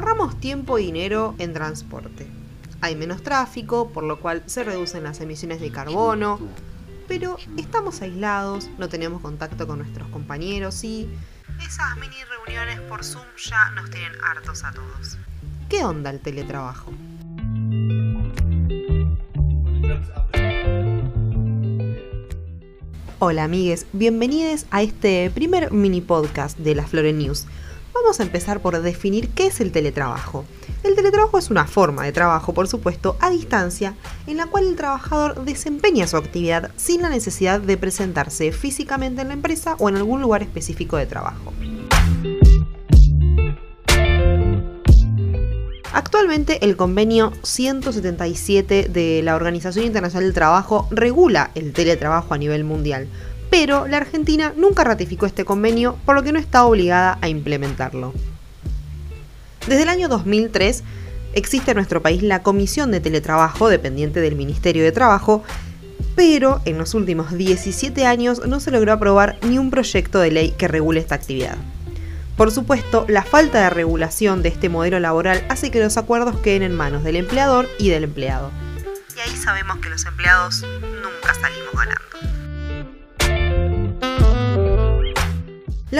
Ahorramos tiempo y dinero en transporte. Hay menos tráfico, por lo cual se reducen las emisiones de carbono, pero estamos aislados, no tenemos contacto con nuestros compañeros y esas mini reuniones por Zoom ya nos tienen hartos a todos. ¿Qué onda el teletrabajo? Hola amigues, bienvenidos a este primer mini podcast de la Flore News. Vamos a empezar por definir qué es el teletrabajo. El teletrabajo es una forma de trabajo, por supuesto, a distancia, en la cual el trabajador desempeña su actividad sin la necesidad de presentarse físicamente en la empresa o en algún lugar específico de trabajo. Actualmente el convenio 177 de la Organización Internacional del Trabajo regula el teletrabajo a nivel mundial, pero la Argentina nunca ratificó este convenio por lo que no está obligada a implementarlo. Desde el año 2003 existe en nuestro país la Comisión de Teletrabajo, dependiente del Ministerio de Trabajo, pero en los últimos 17 años no se logró aprobar ni un proyecto de ley que regule esta actividad. Por supuesto, la falta de regulación de este modelo laboral hace que los acuerdos queden en manos del empleador y del empleado. Y ahí sabemos que los empleados nunca salimos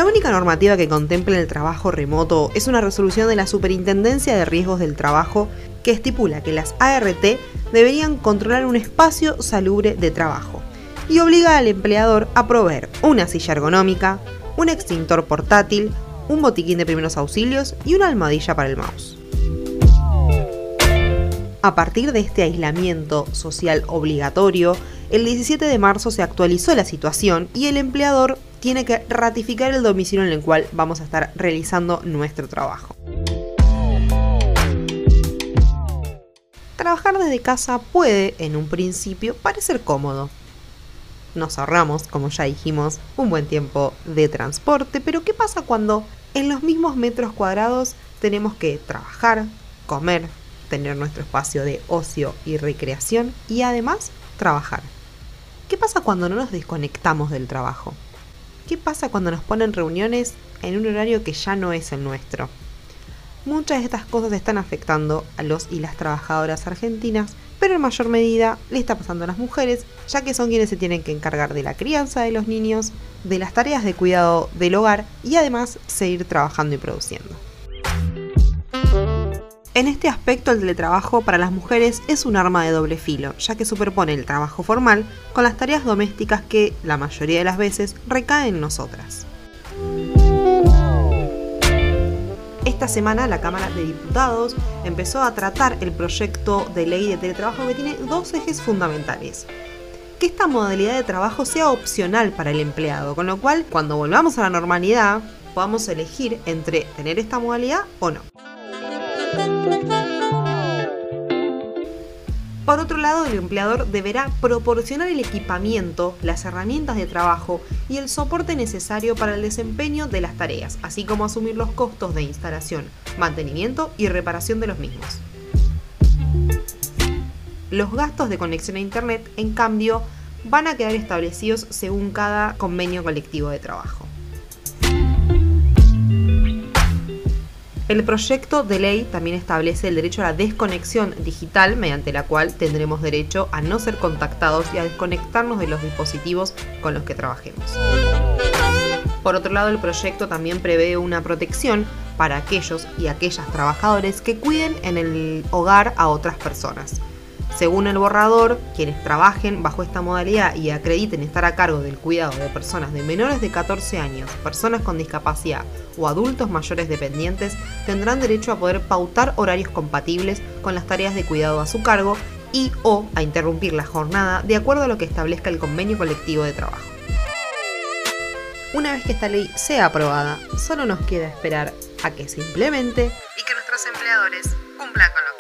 La única normativa que contempla el trabajo remoto es una resolución de la Superintendencia de Riesgos del Trabajo que estipula que las ART deberían controlar un espacio salubre de trabajo y obliga al empleador a proveer una silla ergonómica, un extintor portátil, un botiquín de primeros auxilios y una almohadilla para el mouse. A partir de este aislamiento social obligatorio, el 17 de marzo se actualizó la situación y el empleador tiene que ratificar el domicilio en el cual vamos a estar realizando nuestro trabajo. Trabajar desde casa puede, en un principio, parecer cómodo. Nos ahorramos, como ya dijimos, un buen tiempo de transporte, pero ¿qué pasa cuando en los mismos metros cuadrados tenemos que trabajar, comer, tener nuestro espacio de ocio y recreación y además trabajar. ¿Qué pasa cuando no nos desconectamos del trabajo? ¿Qué pasa cuando nos ponen reuniones en un horario que ya no es el nuestro? Muchas de estas cosas están afectando a los y las trabajadoras argentinas, pero en mayor medida le está pasando a las mujeres, ya que son quienes se tienen que encargar de la crianza de los niños, de las tareas de cuidado del hogar y además seguir trabajando y produciendo. Este aspecto el teletrabajo para las mujeres es un arma de doble filo, ya que superpone el trabajo formal con las tareas domésticas que, la mayoría de las veces, recaen en nosotras. Esta semana la Cámara de Diputados empezó a tratar el proyecto de ley de teletrabajo que tiene dos ejes fundamentales que esta modalidad de trabajo sea opcional para el empleado, con lo cual cuando volvamos a la normalidad podamos elegir entre tener esta modalidad o no. Por otro lado, el empleador deberá proporcionar el equipamiento, las herramientas de trabajo y el soporte necesario para el desempeño de las tareas, así como asumir los costos de instalación, mantenimiento y reparación de los mismos. Los gastos de conexión a Internet, en cambio, van a quedar establecidos según cada convenio colectivo de trabajo. El proyecto de ley también establece el derecho a la desconexión digital, mediante la cual tendremos derecho a no ser contactados y a desconectarnos de los dispositivos con los que trabajemos. Por otro lado, el proyecto también prevé una protección para aquellos y aquellas trabajadores que cuiden en el hogar a otras personas. Según el borrador, quienes trabajen bajo esta modalidad y acrediten estar a cargo del cuidado de personas de menores de 14 años, personas con discapacidad o adultos mayores dependientes tendrán derecho a poder pautar horarios compatibles con las tareas de cuidado a su cargo y o a interrumpir la jornada de acuerdo a lo que establezca el convenio colectivo de trabajo. Una vez que esta ley sea aprobada, solo nos queda esperar a que se implemente y que nuestros empleadores cumplan con lo que